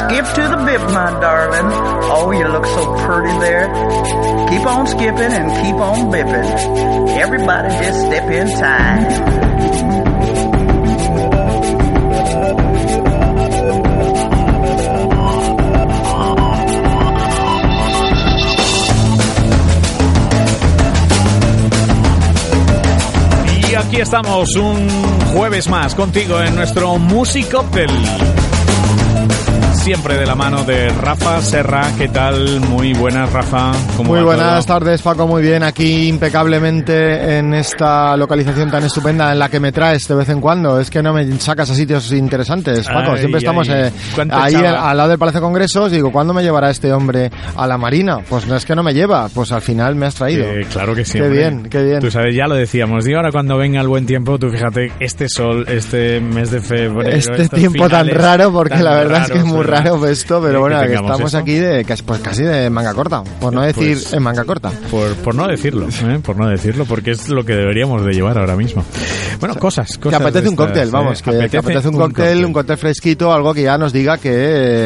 Skip to the bip, my darling. Oh, you look so pretty there. Keep on skipping and keep on bipping. Everybody just step in time. Y aquí estamos un jueves más contigo en nuestro Music. Siempre de la mano de Rafa Serra. ¿Qué tal? Muy buenas, Rafa. ¿Cómo Muy buenas todo? tardes, Paco. Muy bien. Aquí impecablemente en esta localización tan estupenda en la que me traes de vez en cuando. Es que no me sacas a sitios interesantes, Paco. Ay, Siempre estamos ay. eh, ¿Cuánto ahí al lado del Palacio de Congresos. Digo, ¿cuándo me llevará este hombre a la Marina? Pues no es que no me lleva. Pues al final me has traído. Eh, claro que sí. Qué hombre. bien, qué bien. Tú sabes, ya lo decíamos. Y ahora cuando venga el buen tiempo, tú fíjate, este sol, este mes de febrero. este tiempo tan raro, porque tan la verdad es que es muy ¿verdad? Raro esto, pero Eh, bueno, que que estamos esto. aquí de casi- pues casi de manga corta, por no decir Pues- en manga corta. Por, por no decirlo, ¿eh? por no decirlo, porque es lo que deberíamos de llevar ahora mismo. Bueno, cosas, Que cosas. apetece de un cóctel, vamos, ¿eh? que, que apetece un cóctel, un cóctel fresquito, algo que ya nos diga que,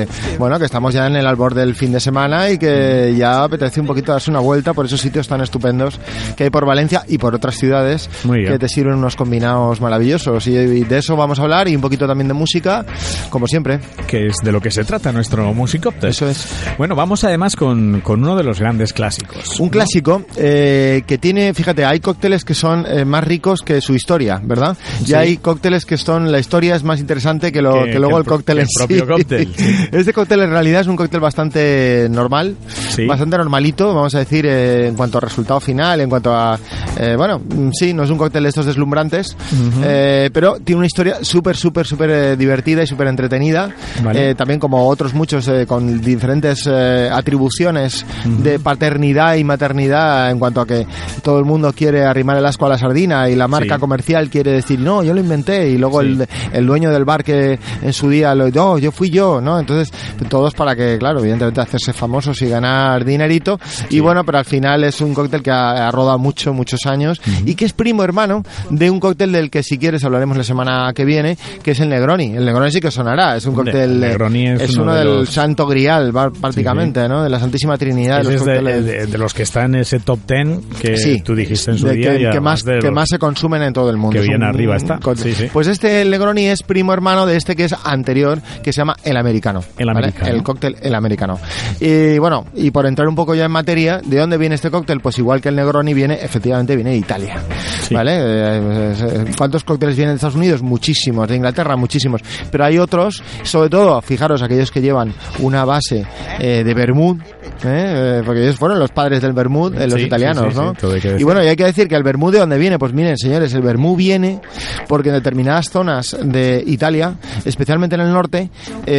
eh, bueno, que estamos ya en el albor del fin de semana y que ya apetece un poquito darse una vuelta por esos sitios tan estupendos que hay por Valencia y por otras ciudades que te sirven unos combinados maravillosos. Y de eso vamos a hablar y un poquito también de música, como siempre. Que es de lo que se trata nuestro Musicopter. Eso es. Bueno, vamos además con, con uno de los grandes clásicos. Un clásico eh, que tiene, fíjate, hay cócteles que son eh, más ricos que su historia, ¿verdad? Y Sí. hay cócteles que son, la historia es más interesante que, lo, Que- que, luego que el cóctel en el propio sí. cóctel, sí. Este cóctel en realidad es un cóctel bastante normal, Sí. bastante normalito, vamos a decir, eh, en cuanto a resultado final, en cuanto a, eh, bueno, mm, sí, no es un cóctel de estos deslumbrantes, eh, pero tiene una historia súper, súper, súper eh, divertida y súper entretenida, Vale. Eh, también como otros muchos eh, con diferentes eh, atribuciones de paternidad y maternidad en cuanto a que todo el mundo quiere arrimar el asco a la sardina y la marca Sí. comercial quiere decir no yo lo inventé y luego Sí. el, el dueño del bar que en su día lo no yo fui yo no entonces todos para que claro evidentemente hacerse famosos y ganar dinerito. Y bueno pero al final es un cóctel que ha, ha rodado mucho muchos años y que es primo hermano de un cóctel del que si quieres hablaremos la semana que viene que es el Negroni. El Negroni sí que sonará es un cóctel el eh, Negroni es es uno uno de del los- santo grial prácticamente no de la santísima trinidad Ese de los es de, cócteles de- de los que están en ese top ten que Sí, tú dijiste en su día. que, y que más, que los- más se consumen en todo el mundo. que Es bien un- arriba está. con-. Pues este, el Negroni, es primo hermano de este que es anterior, que se llama el americano. El ¿vale? americano. El cóctel el americano. Y bueno, y por entrar un poco ya en materia, ¿de dónde viene este cóctel? Pues igual que el Negroni viene, efectivamente viene de Italia. ¿Vale? Eh, eh, ¿Cuántos cócteles vienen de Estados Unidos? Muchísimos. De Inglaterra, muchísimos. Pero hay otros, sobre todo, fijaros, aquellos que llevan una base eh, de vermut, ¿eh? Eh, porque ellos fueron los padres del vermut, eh, los Sí, italianos, sí, sí, ¿no? y bueno, y hay que decir que el vermú de dónde viene, pues miren, señores, el vermú viene porque en determinadas zonas de Italia, especialmente en el norte,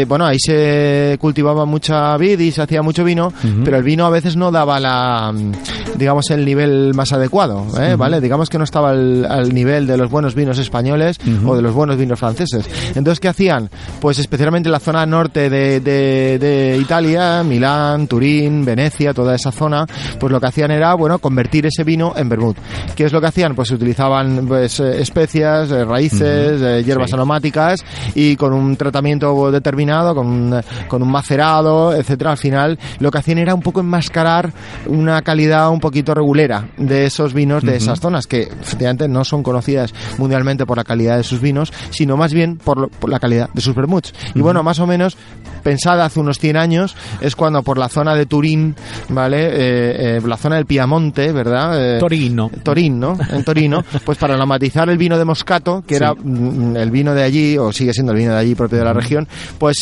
bueno, ahí se cultivaba mucha vid y se hacía mucho vino, pero el vino a veces no daba la, mm, digamos, el nivel más adecuado, ¿eh? ¿vale? Digamos que no estaba al, al nivel de los buenos vinos españoles o de los buenos vinos franceses. Entonces, ¿qué hacían? Pues especialmente en la zona norte de, de- de Italia, Milán, Turín, Venecia, toda esa zona, pues lo que hacían era, bueno, convertir ese vino en vermut. ¿Qué es lo que hacían? Pues utilizaban pues, eh, especias, eh, raíces, eh, hierbas Sí. aromáticas y con un tratamiento determinado, con un, con un macerado, etcétera. Al final lo que hacían era un poco enmascarar una calidad un poquito regulera de esos vinos de esas zonas que efectivamente no son conocidas mundialmente por la calidad de sus vinos, sino más bien por, lo- por la calidad de sus vermuts. Y bueno, más o menos pensada hace unos 100 años es cuando por la zona de Turín, ¿vale? Eh, eh, la zona del Piamonte, ¿verdad? Eh, Torino. Torín, ¿no? En Torino, pues para aromatizar el vino de Moscato, que era mm, el vino de allí, o sigue siendo el vino de allí propio de la región, pues,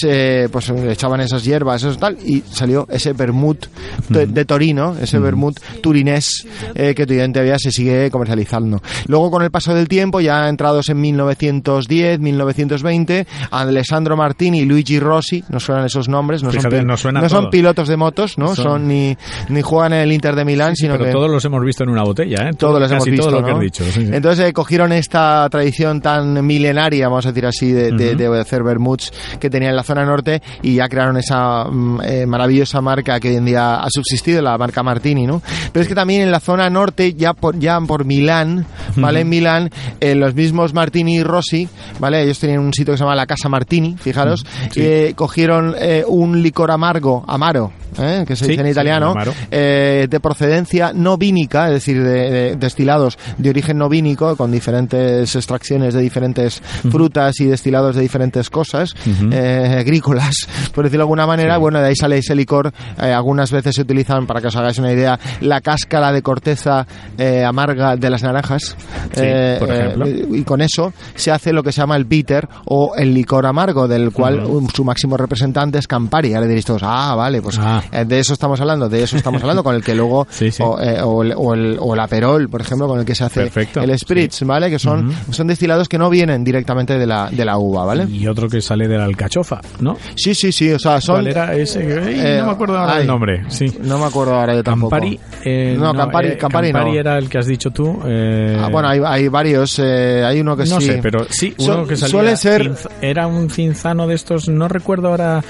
pues echaban esas hierbas, eso tal, y salió ese vermut de, de Torino, ese vermut turinés que todavía se sigue comercializando. Luego, con el paso del tiempo, ya entrados en 1910, 1920, Alessandro Martini y Luigi Rossi, no suenan esos nombres, no, Fíjate, son, nos no son pilotos de motos, no Son- son, ni, ni juegan en el Inter de Milán, sino Pero que todos los hemos visto en una botella, ¿eh? todos los hemos visto, todo lo que dicho. sí, sí. Entonces eh, cogieron esta tradición tan milenaria, vamos a decir así, de, de- de hacer vermuts que tenía en la zona norte y ya crearon esa mm, eh, maravillosa marca que hoy en día ha subsistido, la marca Martini, ¿no? Pero es que también en la zona norte, ya por, ya por Milán, ¿vale? En Milán, eh, los mismos Martini y Rossi, ¿vale? Ellos tenían un sitio que se llama la Casa Martini, fijaros, eh, cogieron eh, un licor amargo, amaro, ¿eh? que se Sí, dice en sí, italiano, amaro. eh, de procedencia no vínica, es decir, de, de destilados de origen no vínico, con diferentes extracciones de diferentes frutas y destilados de diferentes cosas, eh, agrícolas, por decirlo de alguna manera. Bueno, de ahí sale ese licor. algunas veces se utilizan, para que os hagáis una idea, la cáscara de corteza eh, amarga de las naranjas. Sí, por ejemplo. y con eso se hace lo que se llama el bitter o el licor amargo, del cual su máximo representante es Campari. Ya le diréis todos, ah, vale, pues Ah. eh, de eso estamos hablando, de eso estamos hablando, con el que luego, Sí, sí. O, eh, o el, o, el, o el Aperol, por ejemplo, con el que se hace Perfecto, el Spritz, ¿vale? Que son, son destilados que no vienen directamente de la, de la uva, ¿vale? Y otro que sale de la alcachofa, ¿no? Sí, sí, sí, o sea, son... ¿Cuál era ese? Eh, no me acuerdo ahora ay. el nombre. Sí. No me acuerdo ahora yo tampoco. Campari. eh, No, Campari- eh, Campari no. era el que has dicho tú. eh, Ah, bueno, hay, hay varios, eh, hay uno que no sí... sé, pero sí, uno que salía. suele ser- Era un cinzano de estos, no recuerdo ahora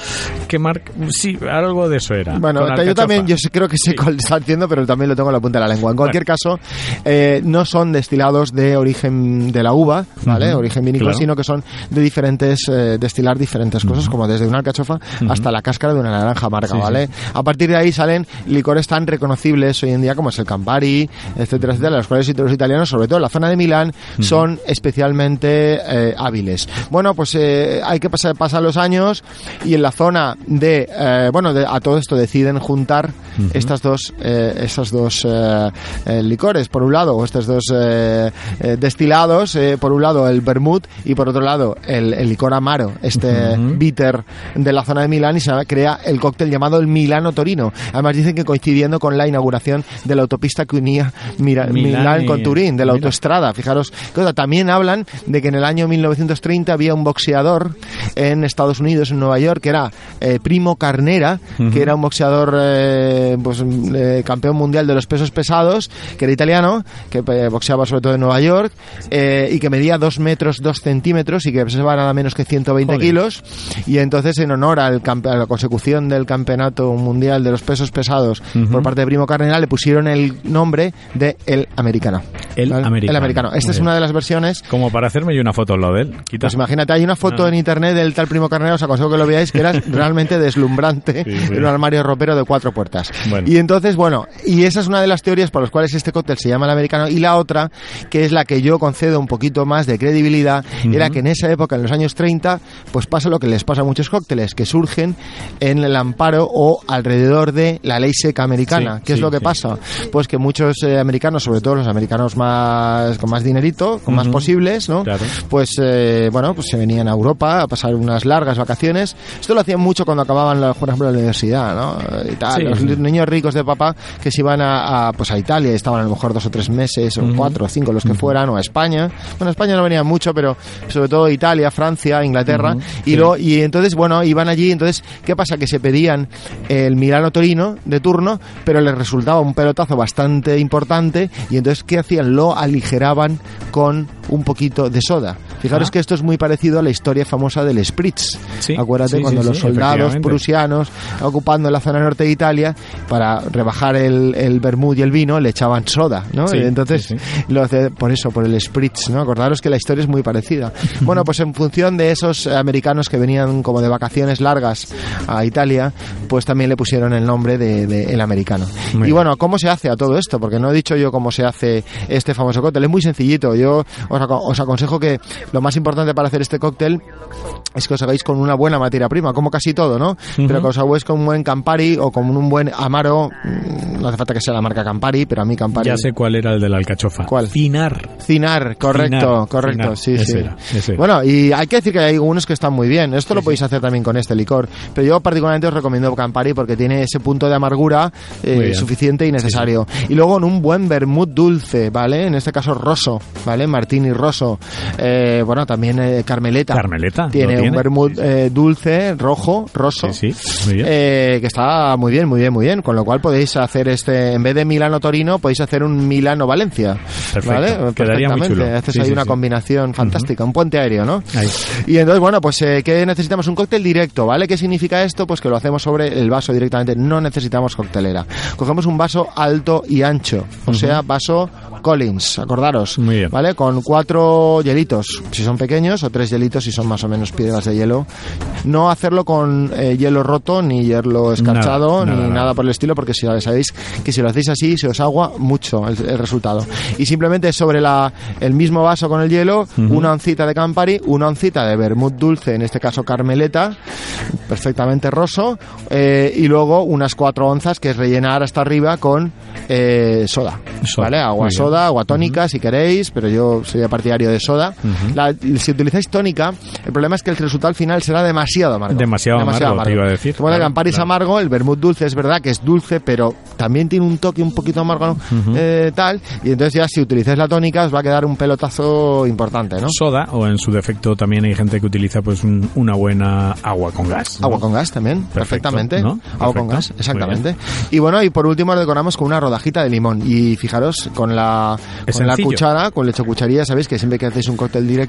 qué marca. Sí, algo de eso era. Bueno, yo también, yo creo que sé cuál está haciendo, pero también lo tengo en la punta de la lengua. En cualquier caso, eh, no son destilados de origen de la uva, ¿vale? Origen vinícola, claro. sino que son de diferentes, eh, destilar diferentes cosas, como desde una alcachofa hasta la cáscara de una naranja amarga, Sí, sí. ¿vale? A partir de ahí salen licores tan reconocibles hoy en día como es el Campari, etcétera, etcétera, los cuales los italianos, sobre todo en la zona de Milán, son especialmente eh, hábiles. Bueno, pues eh, hay que pasar, pasar años y en la zona de, eh, bueno, de- a todo esto deciden juntar estas dos, eh, esas dos eh, eh, licores, por un lado, o estos dos destilados, por un lado el vermut y por otro lado el, el licor amaro, este bitter de la zona de Milán y se crea el cóctel llamado el Milano Torino. Además dicen que coincidiendo con la inauguración de la autopista que unía Mira- Milán con Turín, de la autoestrada. Fijaros, cosa, también hablan de que en el año 1930 había un boxeador en Estados Unidos, en Nueva York, que era eh, Primo Carnera, que era un boxeador eh, pues, eh, campeón mundial de los pesos pesados, que era italiano, que boxeaba sobre todo en Nueva York, y que medía 2 metros 2 centímetros y que pesaba nada menos que 120 Joder. kilos. Y entonces, en honor al a la consecución del campeonato mundial de los pesos pesados por parte de Primo Carnera, le pusieron el nombre de El Americano. El ¿Vale? Americano. El Americano. Esta Muy es bien. una de las versiones Como para hacerme yo una foto lo de él. Quita. pues imagínate, hay una foto Ah. en internet del tal Primo Carnera, os aconsejo que lo veáis, que era realmente deslumbrante Sí, sí. en un armario ropero de cuatro puertas. Bueno. Y entonces, bueno, y esa es una de las teorías por las cuales este cóctel se llama el americano. Y la otra, que es la que yo concedo un poquito más de credibilidad, era que en esa época, en los años 30, pues pasa lo que les pasa a muchos cócteles, que surgen en el amparo o alrededor de la ley seca americana. Sí, ¿Qué es lo que pasa? Pues que muchos eh, americanos, sobre todo los americanos más con más dinerito, con más posibles, ¿no? Claro. pues eh, bueno, pues se venían a Europa a pasar unas largas vacaciones. Esto lo hacían mucho cuando acababan, la, por ejemplo, la universidad, ¿no? Y tal. Sí. Los niños ricos de papá que se iban a, a, pues a Italia y estaban a lo mejor dos o tres meses, o cuatro o cinco los que fueran, o a España. Bueno, a España no venían mucho, pero sobre todo Italia, Francia, Inglaterra. y, Sí. luego- y entonces, bueno, iban allí. Entonces, ¿qué pasa? Que se pedían el Milano Torino de turno, pero les resultaba un pelotazo bastante importante. Y entonces, ¿qué hacían? Lo aligeraban con un poquito de soda. Fijaros que esto es muy parecido a la historia famosa del Spritz. Sí, Acuérdate sí, cuando sí, los soldados prusianos ocupando la zona norte de Italia para rebajar el, el vermut y el vino le echaban soda, ¿no? Entonces lo hace por eso, por el Spritz, ¿no? Acordaros que la historia es muy parecida. bueno, pues en función de esos americanos que venían como de vacaciones largas a Italia, pues también le pusieron el nombre de, de el americano. Muy y bueno, ¿cómo se hace a todo esto? Porque no he dicho yo cómo se hace este famoso cóctel. Es muy sencillito. Yo os, aco- os aconsejo que lo más importante para hacer este cóctel es que os hagáis con una buena materia prima, como casi todo, ¿no? Pero que os hagáis con un buen Campari o con un buen Amaro, mm, no hace falta que sea la marca Campari, pero a mí Campari... Ya sé cuál era el de la alcachofa. ¿Cuál? Cinar. Cinar, correcto, Cinar, correcto, Cinar, sí, ese sí. era, ese era. Bueno, y hay que decir que hay algunos que están muy bien. Esto lo podéis hacer también con este licor. Pero yo particularmente os recomiendo Campari porque tiene ese punto de amargura eh, suficiente y necesario. Y luego en un buen vermut dulce, ¿vale? En este caso roso, ¿vale? Martini roso. Eh, bueno, también eh, Carmeleta. Carmeleta, Tiene un vermut eh, dulce, rojo, roso. Sí, sí, muy bien. Eh, que está muy bien, muy bien, muy bien. Con lo cual podéis hacer este, en vez de Milano Torino, podéis hacer un Milano Valencia. Perfecto. ¿Vale? Quedaría muy chulo. Haces Sí, ahí una combinación fantástica, un puente aéreo, ¿no? Ahí. Y entonces, bueno, pues eh, ¿qué necesitamos? Un cóctel directo, ¿vale? ¿Qué significa esto? Pues que lo hacemos sobre el vaso directamente. No necesitamos coctelera. Cogemos un vaso alto y ancho, o sea, vaso Collins, acordaros. Muy bien. ¿Vale? Con cuatro hielitos, si son pequeños, o tres hielitos si son más o menos piedras de hielo. No hacerlo con eh, hielo roto, ni hielo escarchado, Nada, nada, ni nada. nada por el estilo, porque si sabéis que si lo hacéis así, se os agua mucho el, el resultado. Y simplemente sobre la, el mismo vaso con el hielo, una oncita de Campari, una oncita de vermut dulce, en este caso Carmeleta, perfectamente roso, eh, y luego unas cuatro onzas que es rellenar hasta arriba con eh, soda, Soda, ¿vale? Agua soda, agua tónica si queréis, pero yo sería partidario de soda. La- si utilizáis tónica, el problema es que el resultado al final será demasiado amargo. Demasiado amargo, te iba a decir. Como el Claro, Campari es claro. amargo, el vermut dulce es verdad que es dulce, pero también tiene un toque un poquito amargo, eh, tal. Y entonces ya si utilizáis la tónica os va a quedar un pelotazo importante, ¿no? Soda, o en su defecto también hay gente que utiliza pues un- una buena agua con gas. ¿no? Agua con gas también, Perfecto, perfectamente. ¿no? Agua con gas, exactamente. Y bueno, y por último lo decoramos con una rodajita de limón. Y fijaros, con la, Es con la cuchara, con leche cucharilla, sabéis que siempre que hacéis un cóctel directo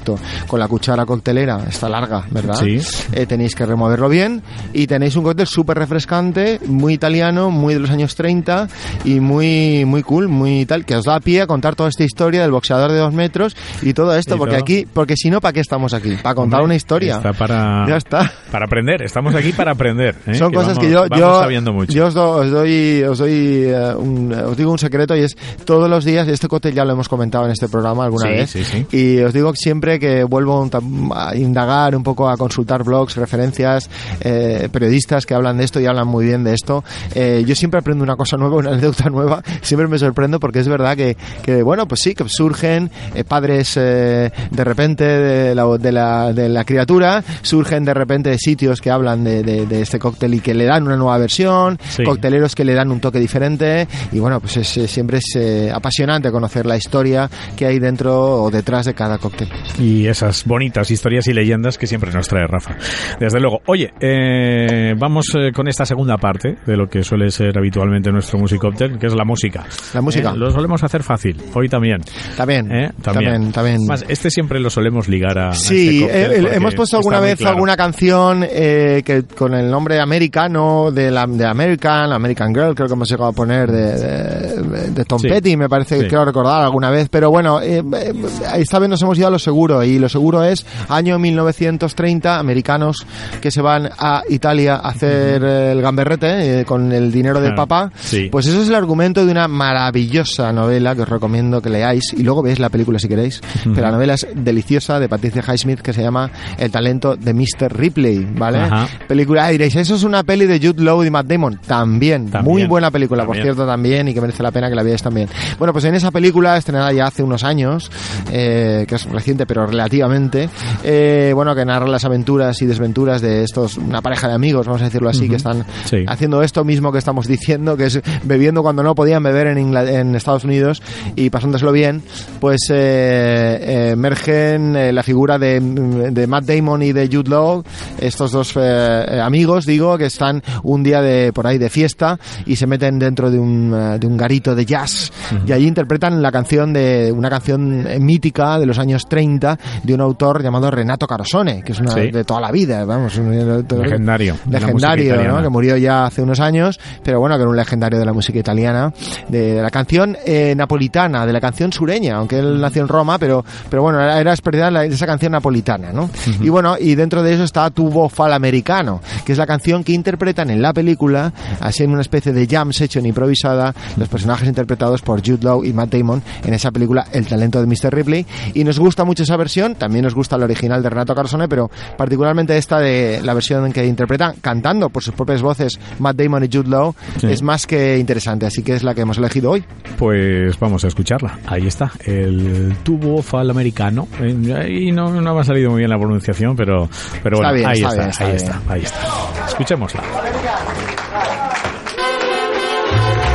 con la cuchara coctelera, está larga, ¿verdad? Sí. Eh, tenéis que removerlo bien y tenéis un cóctel súper refrescante, muy italiano, muy de los años 30 y muy, muy cool, muy tal, que os da pie a contar toda esta historia del boxeador de dos metros y todo esto, Y porque todo. aquí, porque si no, ¿para qué estamos aquí? Para contar Hombre, una historia. Está para, Ya está. para aprender. Estamos aquí para aprender. ¿eh? Son cosas vamos- que yo, yo, sabiendo mucho. yo os, do- os doy, os doy, eh, un- os digo un secreto y es todos los días, este cóctel ya lo hemos comentado en este programa alguna Sí, vez, sí, sí. y os digo siempre que vuelvo a indagar un poco, a consultar blogs, referencias, eh, periodistas que hablan de esto y hablan muy bien de esto. Eh, yo siempre aprendo una cosa nueva, una anécdota nueva, siempre me sorprendo porque es verdad que, que bueno, pues sí, que surgen eh, padres eh, de repente de la, de, la, de la criatura, surgen de repente de sitios que hablan de, de- este cóctel y que le dan una nueva versión, Sí. cocteleros que le dan un toque diferente y bueno, pues es, siempre es eh, apasionante conocer la historia que hay dentro o detrás de cada cóctel. Y esas bonitas historias y leyendas que siempre nos trae Rafa. Desde luego. Oye, eh, vamos eh, con esta segunda parte de lo que suele ser habitualmente nuestro musicóptel, que es la música. La música. Eh, lo solemos hacer fácil, hoy también. También, ¿eh? también, también. Más, este siempre lo solemos ligar a. a Sí, este eh, porque hemos puesto alguna vez claro. alguna canción eh, que con el nombre americano de la de American, American Girl, creo que hemos llegado a poner de, de, de Tom Sí. Petty, me parece Sí. que quiero recordar alguna vez, pero bueno, esta vez nos hemos ido a lo seguro y lo seguro es año 1930, americanos que se van a Italia a hacer el gamberrete eh, con el dinero del Ah, papá. sí. Pues eso es el argumento de una maravillosa novela que os recomiendo que leáis y luego veáis la película si queréis. Pero la novela es deliciosa de Patricia Highsmith que se llama El talento de Mr. Ripley, ¿vale? Ajá. Película, ah, diréis, eso es una peli de Jude Law y Matt Damon. También, También, muy buena película, por cierto, también, y que merece la pena que la veáis también. Bueno, pues en esa película, estrenada ya hace unos años, eh, que es reciente, pero relativamente, eh, bueno, que narra las aventuras y desventuras de estos, una pareja de amigos, vamos a decirlo así, que están Sí. haciendo esto mismo que estamos diciendo, que es bebiendo cuando no podían beber en, Estados Unidos y pasándoselo bien, pues eh, eh, emergen la figura de, de Matt Damon y de Jude Law, estos dos amigos, digo, que están un día de por ahí de fiesta y se meten dentro de un, de un garito de jazz. Y allí interpretan la canción de una canción mítica de los años 30 de un autor llamado Renato Carosone, que es una Sí. de toda la vida, vamos, un- Legendario. legendario, que murió ya hace unos años, pero bueno, que era un legendario de la música italiana, de, de la canción eh, napolitana, de la canción sureña, aunque él nació en Roma, pero, pero bueno, era, era la- esa canción napolitana, ¿no? Y bueno, y dentro de eso está Tubo Fal Americano, que es la canción que interpretan en la película, así en una especie de jam session improvisada, los personajes interpretados por Jude Law y Matt Damon en esa película El talento de Mr. Ripley, y nos gusta mucho esa versión, también nos gusta la original de Renato Carosone, pero particularmente esta de la versión en que interpretan cantando por sus propias voces, Matt Damon y Jude Law, Sí. es más que interesante, así que es la que hemos elegido hoy. Pues vamos a escucharla. Ahí está, el tubo fal americano. Eh, Y no, no me ha salido muy bien la pronunciación, pero, pero Está bueno, bien, ahí está está, bien, está ahí bien. está, ahí está. Escuchémosla.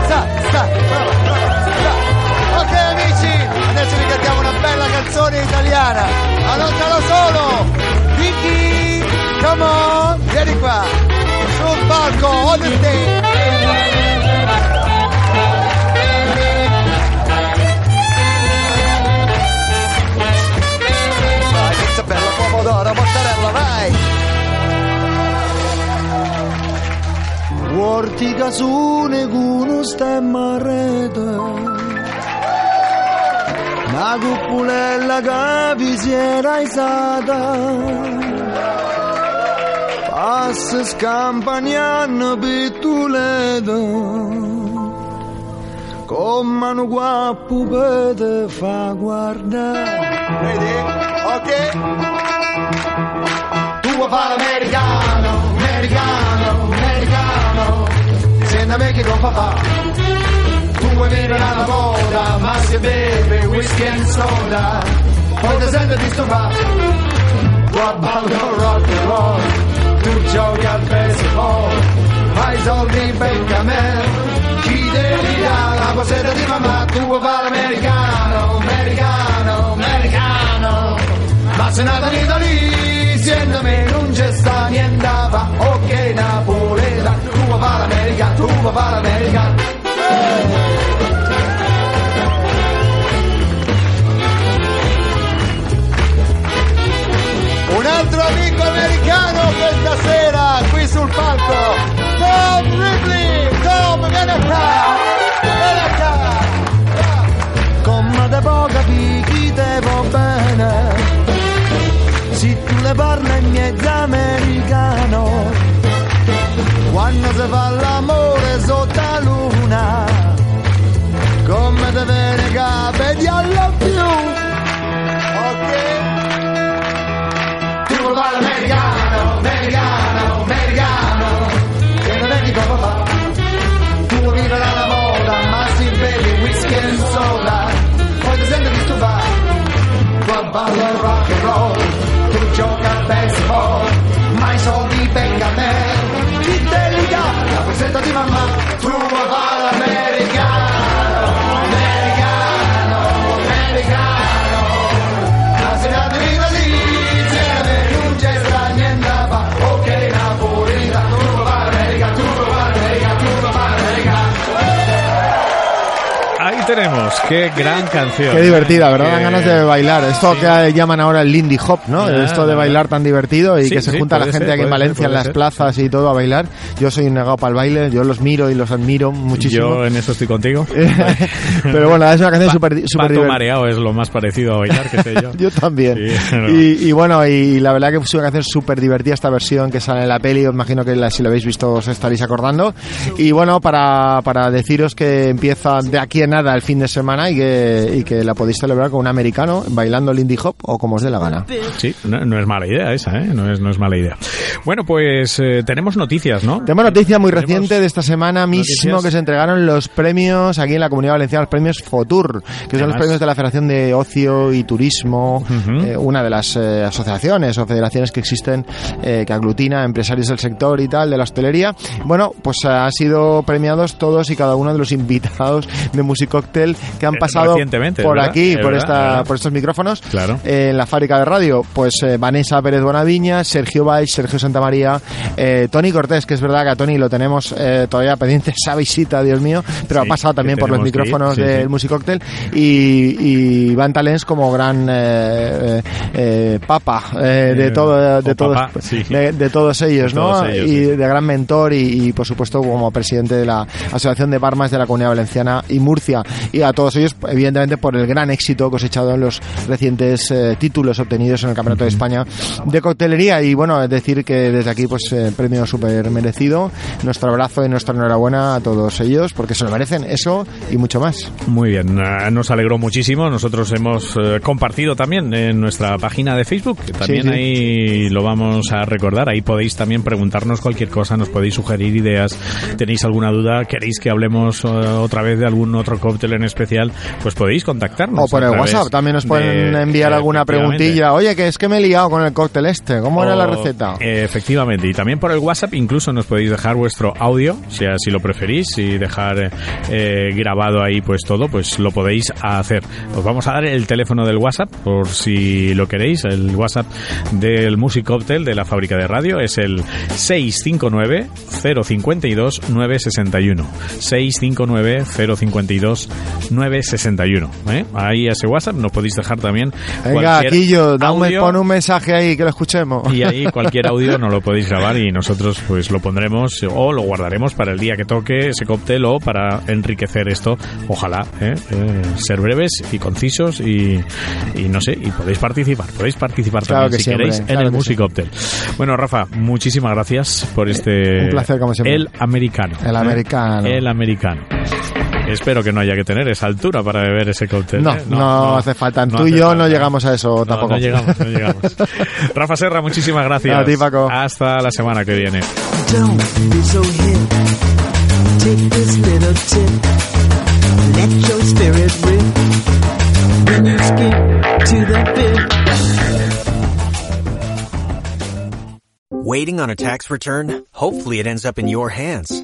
Sta, sta, brava, brava, sta. Ok amici, canzone italiana. Annotatelo solo. Vicky, come on, vieni qua. Sul palco, on the stage. Bella, pomodoro, mozzarella, vai. Guardi casune con stemma rete Una cuppulella che vi si era isata. Passa scampagnando pittulete Come un guappo per te fa guardare. Vedi? Ok? Tu vuoi fare americano, americano, americano. Senta me che con papà vuoi vivere alla moda Ma se beve whisky and soda Poi ti senti disturbato Tu ballo rock and roll? Tu giochi al baseball Fai soldi becca me. Chi devi dare la poseta di mamma? Tu vuoi fare americano, americano, americano. Ma se nata in Italia, siendo me non c'è sta niente fa, ok Napoleta, tu vuoi fare l'America, tu vuoi fare l'America. Sul palco, Tom Ripley, Tom vieni qua, vieni qua. Come te può capire chi te va bene. Se tu le parli in mezzo americano. Quando si fa l'amore sotto la luna Come te viene capiti alla più. Ok? Tu vuoi fare l'americano, americano, americano Che non è di fa tu vuoi vivere alla moda, ma si beve whisky e soda. Poi ti disturbato, tu rock and roll, tu gioca al baseball, ma i soldi venga a me. Li dà? La posetta di mamma, tu vuoi tenemos, qué gran canción. Qué divertida, ¿verdad? Dan ganas de bailar. Esto Sí. que llaman ahora el Lindy Hop, ¿no? Ah, Esto de bailar tan divertido y Sí, que se sí, junta la gente ser, aquí en puede ser, Valencia en las ser. plazas y todo a bailar. Yo soy un negado para el baile, yo los miro y los admiro muchísimo. Yo en eso estoy contigo. Pero bueno, es una canción súper divertida. mareado es lo más parecido a bailar que sé yo. Yo también. No. y, y bueno, y la verdad que es una canción súper divertida esta versión que sale en la peli. Os imagino que la- si lo habéis visto os estaréis acordando. Y bueno, para, para deciros que empieza de aquí a nada el fin de semana y que, y que la podéis celebrar con un americano bailando Lindy Hop o como os dé la gana. Sí, no, no es mala idea esa, ¿eh? No es, no es mala idea. Bueno, pues eh, tenemos noticias, ¿no? Tenemos noticia muy Tenemos reciente de esta semana mismo noticias. que se entregaron los premios aquí en la Comunidad Valenciana, los premios FOTUR, que son los premios de la Federación de Ocio y Turismo, eh, una de las eh, asociaciones o federaciones que existen que aglutina empresarios del sector y tal, de la hostelería. Bueno, pues han sido premiados todos y cada uno de los invitados de Music Que han Eh, pasado recientemente, por ¿verdad? aquí, por, verdad, esta, por estos micrófonos Claro. eh, en la fábrica de radio, pues eh, Vanessa Pérez Bonaviña, Sergio Baix, Sergio Santamaría, eh, Tony Cortés, que es verdad que a Tony lo tenemos eh, todavía pendiente esa visita, Dios mío, pero Sí, ha pasado también por los micrófonos sí, del sí. Music Cocktail y, y Van Talens como gran eh, eh, papa eh, de todo de todos sí. de, de todos ellos, De ¿no? todos ellos, y sí. de gran mentor y, y, por supuesto como presidente de la Asociación de Barmas de la Comunidad Valenciana y Murcia. Y a todos ellos, evidentemente, por el gran éxito cosechado en los recientes eh, títulos obtenidos en el Campeonato de España de coctelería. Y bueno, es decir que desde aquí, pues, eh, premio súper merecido. Nuestro abrazo y nuestra enhorabuena a todos ellos, porque se lo merecen eso y mucho más. Muy bien, eh, nos alegró muchísimo. Nosotros hemos eh, compartido también en nuestra página de Facebook, que también Sí, sí. ahí lo vamos a recordar. Ahí podéis también preguntarnos cualquier cosa, nos podéis sugerir ideas. ¿Tenéis alguna duda? ¿Queréis que hablemos otra vez de algún otro cóctel en especial? Pues podéis contactarnos. O por el WhatsApp también nos pueden de- enviar alguna efectivamente. preguntilla. Oye, que es que me he liado con el cóctel este. ¿Cómo era la receta? eh, efectivamente, y también por el WhatsApp incluso nos podéis dejar vuestro audio, si así lo preferís, y dejar eh, eh, grabado ahí pues todo, pues lo podéis hacer. Os vamos a dar el teléfono del WhatsApp por si lo queréis, el WhatsApp del Music Cocktail de la fábrica de radio es el 659 052 961. 659 052 961. ¿eh? Ahí a ese WhatsApp nos podéis dejar también Venga, Quillo, pon un mensaje ahí que lo escuchemos. Y ahí cualquier audio no lo podéis grabar y nosotros pues lo pondremos o lo guardaremos para el día que toque ese cóctel o para enriquecer esto. Ojalá ¿eh? Eh, ser breves y concisos y, y no sé, y podéis participar. Podéis participar Claro también que si queréis en el Music sí. Cocktail. Bueno, Rafa, muchísimas gracias por este... Un placer, como siempre. El americano. El ¿eh? americano. El americano. Espero que no haya que tener esa altura para beber ese cóctel. No, ¿eh? no, hace falta. no Tú y yo falta. no llegamos a eso No, tampoco. No, llegamos, no llegamos. Rafa Serra, muchísimas gracias. A ti, Paco. Hasta la semana que viene. Waiting on a tax return? Hopefully it ends up in your hands.